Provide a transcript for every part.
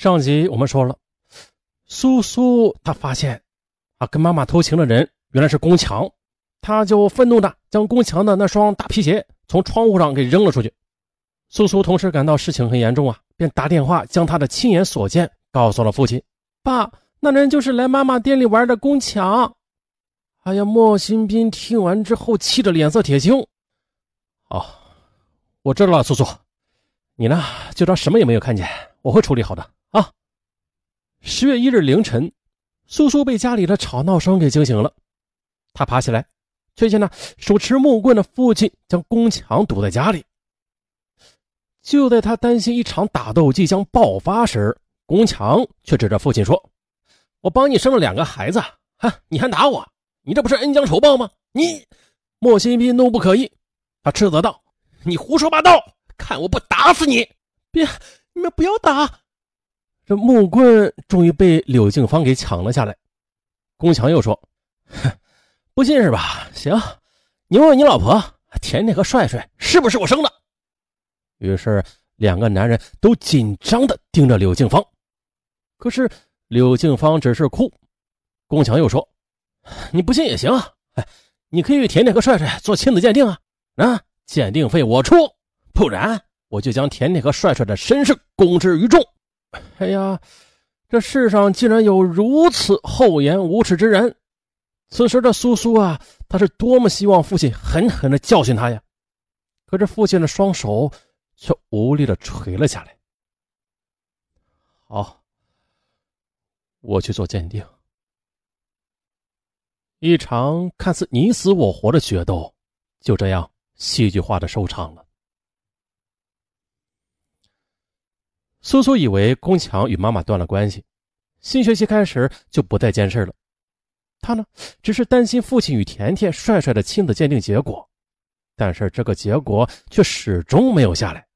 上集我们说了，苏苏他发现啊，跟妈妈偷情的人原来是宫强，他就愤怒的将宫强的那双大皮鞋从窗户上给扔了出去。苏苏同时感到事情很严重啊，便打电话将他的亲眼所见告诉了父亲。爸，那人就是来妈妈店里玩的宫强。哎呀，莫新斌听完之后气得脸色铁青。哦，我知道了，苏苏。你呢，就当什么也没有看见，我会处理好的啊。十月一日凌晨，苏苏被家里的吵闹声给惊醒了，他爬起来，却见那手持木棍的父亲将宫强堵在家里。就在他担心一场打斗即将爆发时，宫强却指着父亲说：“我帮你生了两个孩子，哈，你还打我？你这不是恩将仇报吗？”你，莫新斌怒不可遏，他斥责道：“你胡说八道！”看我不打死你！别，你们不要打！这木棍终于被柳静芳给抢了下来。宫强又说：“哼，不信是吧？行，你问问你老婆甜甜和帅帅是不是我生的。”于是两个男人都紧张的盯着柳静芳。可是柳静芳只是哭。宫强又说：“你不信也行，哎，你可以与甜甜和帅帅做亲子鉴定啊！啊，鉴定费我出。”不然，我就将甜甜和帅帅的身世公之于众。哎呀，这世上竟然有如此厚颜无耻之人！此时的苏苏啊，他是多么希望父亲狠狠的教训他呀！可是父亲的双手却无力的垂了下来。好，我去做鉴定。一场看似你死我活的决斗，就这样戏剧化的收场了。苏苏以为宫强与妈妈断了关系，新学期开始就不再监视了。他呢，只是担心父亲与甜甜、帅帅的亲子鉴定结果，但是这个结果却始终没有下来。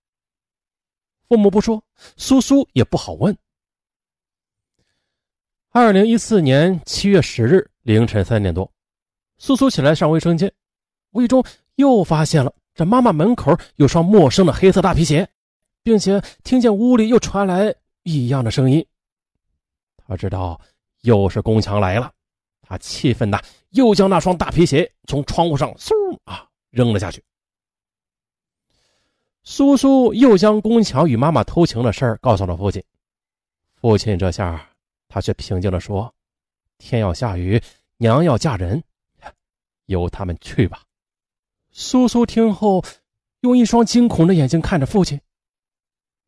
父母不说，苏苏也不好问。二零一四年七月十日凌晨三点多，苏苏起来上卫生间，无意中又发现了这妈妈门口有双陌生的黑色大皮鞋。并且听见屋里又传来异样的声音，他知道又是宫强来了，他气愤的又将那双大皮鞋从窗户上嗖啊扔了下去。苏苏又将宫强与妈妈偷情的事儿告诉了父亲，父亲这下他却平静的说：“天要下雨，娘要嫁人，由他们去吧。”苏苏听后，用一双惊恐的眼睛看着父亲。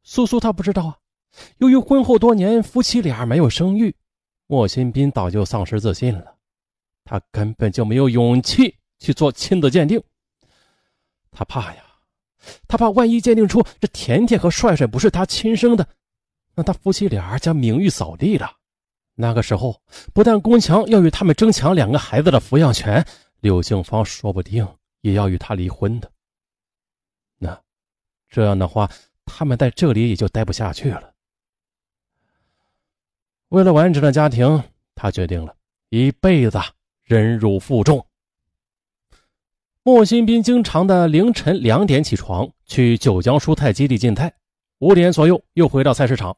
苏苏他不知道啊，由于婚后多年夫妻俩没有生育，莫新斌早就丧失自信了，他根本就没有勇气去做亲子鉴定。他怕呀，他怕万一鉴定出这甜甜和帅帅不是他亲生的，那他夫妻俩将名誉扫地了。那个时候，不但宫强要与他们争抢两个孩子的抚养权，柳静芳说不定也要与他离婚的。那这样的话。他们在这里也就待不下去了。为了完整的家庭，他决定了一辈子忍辱负重。莫新斌经常的凌晨两点起床去九江蔬菜基地进菜，五点左右又回到菜市场，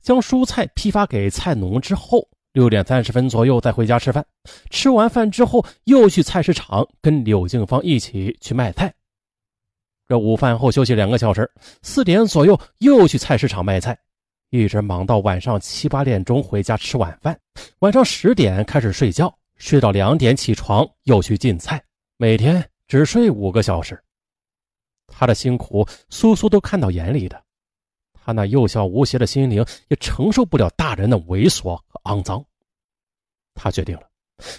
将蔬菜批发给菜农之后，六点三十分左右再回家吃饭。吃完饭之后，又去菜市场跟柳静芳一起去卖菜。这午饭后休息两个小时，四点左右又去菜市场卖菜，一直忙到晚上七八点钟回家吃晚饭。晚上十点开始睡觉，睡到两点起床又去进菜，每天只睡五个小时。他的辛苦，苏苏都看到眼里的。他那幼小无邪的心灵也承受不了大人的猥琐和肮脏。他决定了，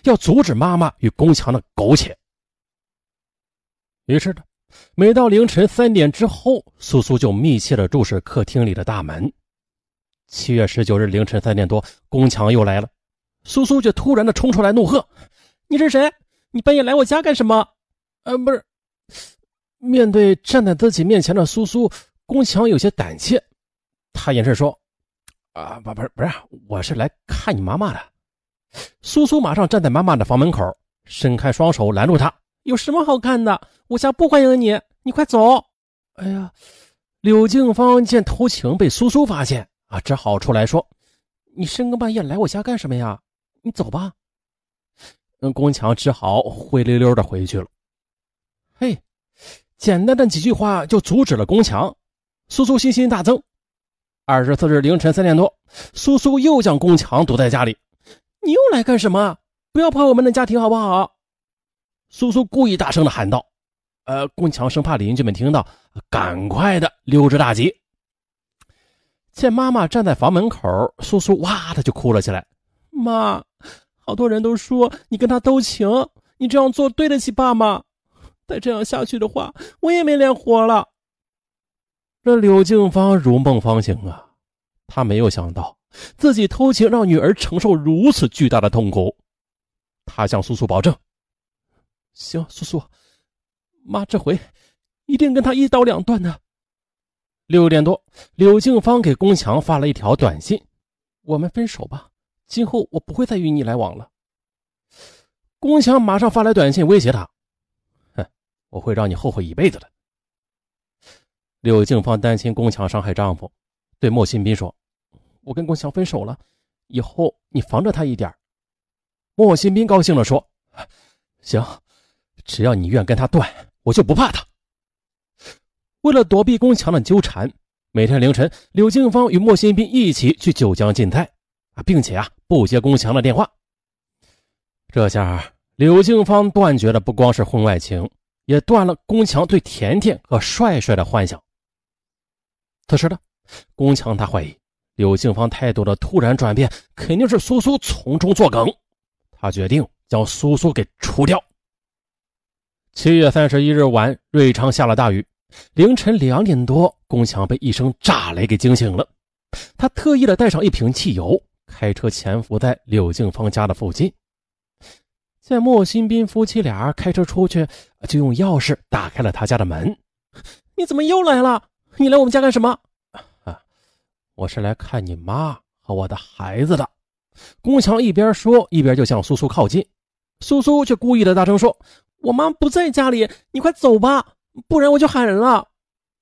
要阻止妈妈与宫强的苟且。于是呢。每到凌晨三点之后，苏苏就密切地注视客厅里的大门。七月十九日凌晨三点多，宫强又来了，苏苏却突然的冲出来怒喝：“你是谁？你半夜来我家干什么？”呃，不是。面对站在自己面前的苏苏，宫强有些胆怯，他掩饰说：“啊，不，不是，不是，我是来看你妈妈的。”苏苏马上站在妈妈的房门口，伸开双手拦住他。有什么好看的？我家不欢迎你，你快走！哎呀，柳静芳见偷情被苏苏发现啊，只好出来说：“你深更半夜来我家干什么呀？你走吧。”嗯，宫强只好灰溜溜的回去了。嘿，简单的几句话就阻止了宫强。苏苏信心大增。二十四日凌晨三点多，苏苏又将宫强堵在家里：“你又来干什么？不要破坏我们的家庭，好不好？”苏苏故意大声的喊道：“呃，宫强生怕邻居们听到，赶快的溜之大吉。”见妈妈站在房门口，苏苏哇的就哭了起来：“妈，好多人都说你跟他偷情，你这样做对得起爸吗？再这样下去的话，我也没脸活了。”这柳静芳如梦方醒啊，她没有想到自己偷情让女儿承受如此巨大的痛苦。她向苏苏保证：“行，苏苏，妈这回一定跟他一刀两断的。”六点多，柳静芳给宫强发了一条短信：“我们分手吧，今后我不会再与你来往了。”宫强马上发来短信威胁他：“哼，我会让你后悔一辈子的。”柳静芳担心宫强伤害丈夫，对莫新斌说：“我跟宫强分手了，以后你防着他一点。”莫新斌高兴地说：“行，只要你愿跟他断，我就不怕他。”为了躲避宫强的纠缠，每天凌晨，柳静芳与莫新斌一起去九江进菜，啊，并且啊不接宫强的电话。这下柳静芳断绝的不光是婚外情，也断了宫强对甜甜和帅帅的幻想。此时的宫强，他怀疑柳静芳态度的突然转变，肯定是苏苏从中作梗。他决定将苏苏给除掉。七月三十一日晚，瑞昌下了大雨。凌晨两点多，宫强被一声炸雷给惊醒了。他特意的带上一瓶汽油，开车潜伏在柳静芳家的附近。见莫新斌夫妻俩开车出去，就用钥匙打开了他家的门。你怎么又来了？你来我们家干什么？啊，我是来看你妈和我的孩子的。宫强一边说，一边就向苏苏靠近。苏苏却故意的大声说：“我妈不在家里，你快走吧，不然我就喊人了。”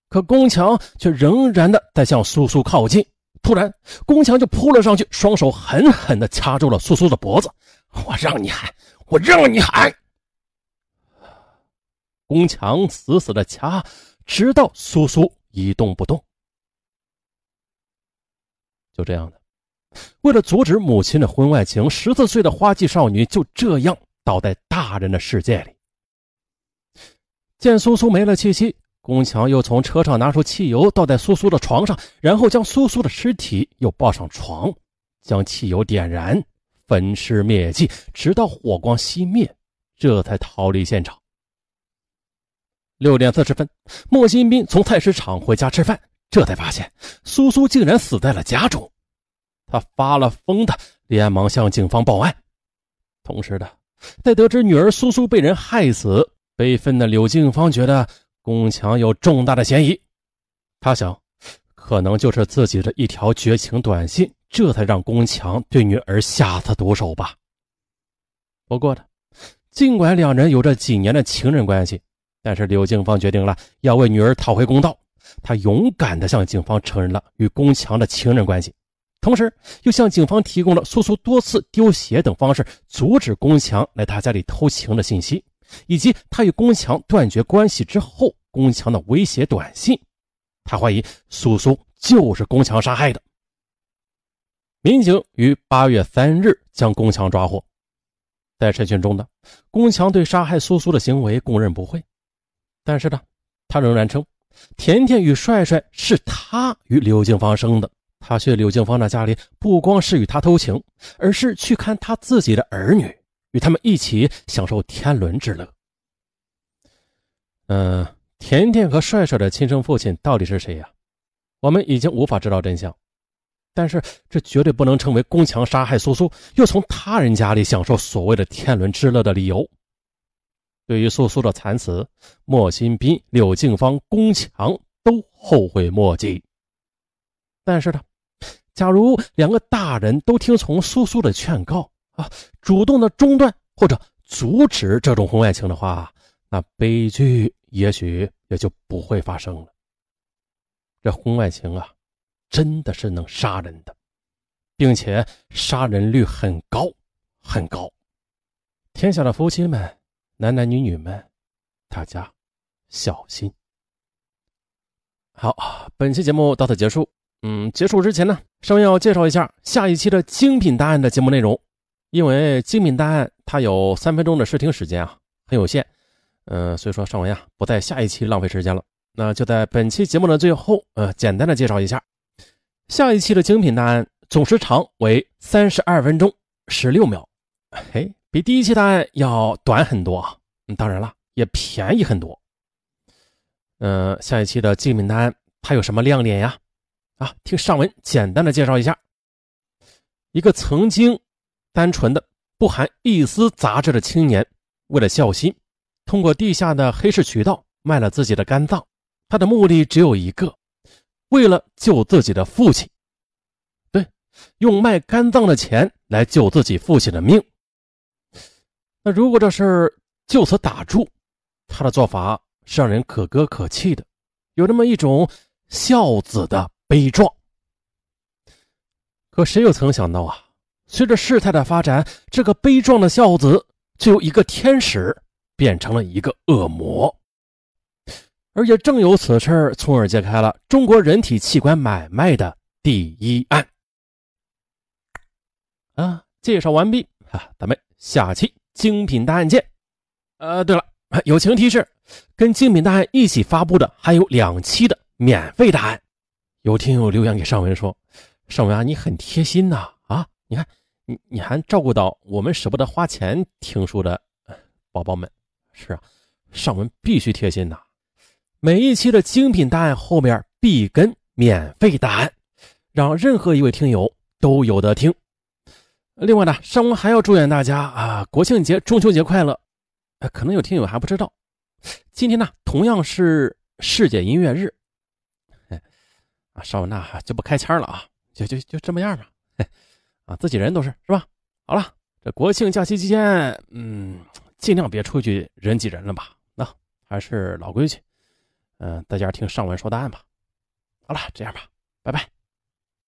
可宫强却仍然的在向苏苏靠近。突然，宫强就扑了上去，双手狠狠的掐住了苏苏的脖子。我让你喊，我让你喊！宫强死死的掐，直到苏苏。一动不动，就这样的。为了阻止母亲的婚外情，十四岁的花季少女就这样倒在大人的世界里。见苏苏没了气息，宫强又从车上拿出汽油倒在苏苏的床上，然后将苏苏的尸体又抱上床，将汽油点燃，焚尸灭迹，直到火光熄灭，这才逃离现场。六点四十分，莫新斌从菜市场回家吃饭，这才发现苏苏竟然死在了家中。他发了疯的，连忙向警方报案。同时的，在得知女儿苏苏被人害死，悲愤的柳静芳觉得宫强有重大的嫌疑。她想，可能就是自己的一条绝情短信，这才让宫强对女儿下此毒手吧。不过呢，尽管两人有着几年的情人关系。但是柳静芳决定了要为女儿讨回公道，她勇敢地向警方承认了与宫强的情人关系，同时又向警方提供了苏苏多次丢鞋等方式阻止宫强来他家里偷情的信息，以及他与宫强断绝关系之后宫强的威胁短信。他怀疑苏苏就是宫强杀害的。民警于八月三日将宫强抓获，在审讯中的宫强对杀害苏苏的行为供认不讳。但是呢，他仍然称，甜甜与帅帅是他与柳静芳生的。他去柳静芳的家里，不光是与她偷情，而是去看他自己的儿女，与他们一起享受天伦之乐。嗯，甜甜和帅帅的亲生父亲到底是谁呀？我们已经无法知道真相，但是这绝对不能成为宫强杀害苏苏，又从他人家里享受所谓的天伦之乐的理由。对于苏苏的惨死，莫新斌、柳静芳、宫强都后悔莫及。但是呢，假如两个大人都听从苏苏的劝告啊，主动的中断或者阻止这种婚外情的话，那悲剧也许也就不会发生了。这婚外情啊，真的是能杀人的，并且杀人率很高很高。天下的夫妻们，男男女女们，大家小心。好，本期节目到此结束。嗯，结束之前呢，稍微要介绍一下下一期的精品答案的节目内容，因为精品答案它有三分钟的试听时间啊，很有限。嗯，所以说尚文呀，不在下一期浪费时间了。那就在本期节目的最后，呃，简单的介绍一下，下一期的精品答案总时长为三十二分钟十六秒，嘿，比第一期答案要短很多啊。当然了，也便宜很多。嗯，下一期的精品答案它有什么亮点呀？啊，听上文简单的介绍一下，一个曾经单纯的不含一丝杂质的青年，为了孝心。通过地下的黑市渠道卖了自己的肝脏，他的目的只有一个，为了救自己的父亲。对，用卖肝脏的钱来救自己父亲的命。那如果这事儿就此打住，他的做法是让人可歌可泣的，有那么一种孝子的悲壮。可谁又曾想到啊，随着事态的发展，这个悲壮的孝子就由一个天使。变成了一个恶魔，而也正有此事，从而揭开了中国人体器官买卖的第一案。啊，介绍完毕啊，咱们下期精品大案见。呃，对了，友情提示，跟精品大案一起发布的还有两期的免费答案。有听友留言给尚文说：“尚文啊，你很贴心呐，你看你你还照顾到我们舍不得花钱听书的宝宝们。”是啊，上文必须贴心呐！每一期的精品答案后面必跟免费答案，让任何一位听友都有得听。另外呢，上文还要祝愿大家啊，国庆节、中秋节快乐！可能有听友还不知道，今天呢同样是世界音乐日。啊，上文那就不开腔了啊，就就就这么样吧。啊，自己人都是是吧？好了，这国庆假期期间，嗯。尽量别出去人挤人了吧？那还是老规矩，嗯，大家听上文说答案吧。好了，这样吧，拜拜。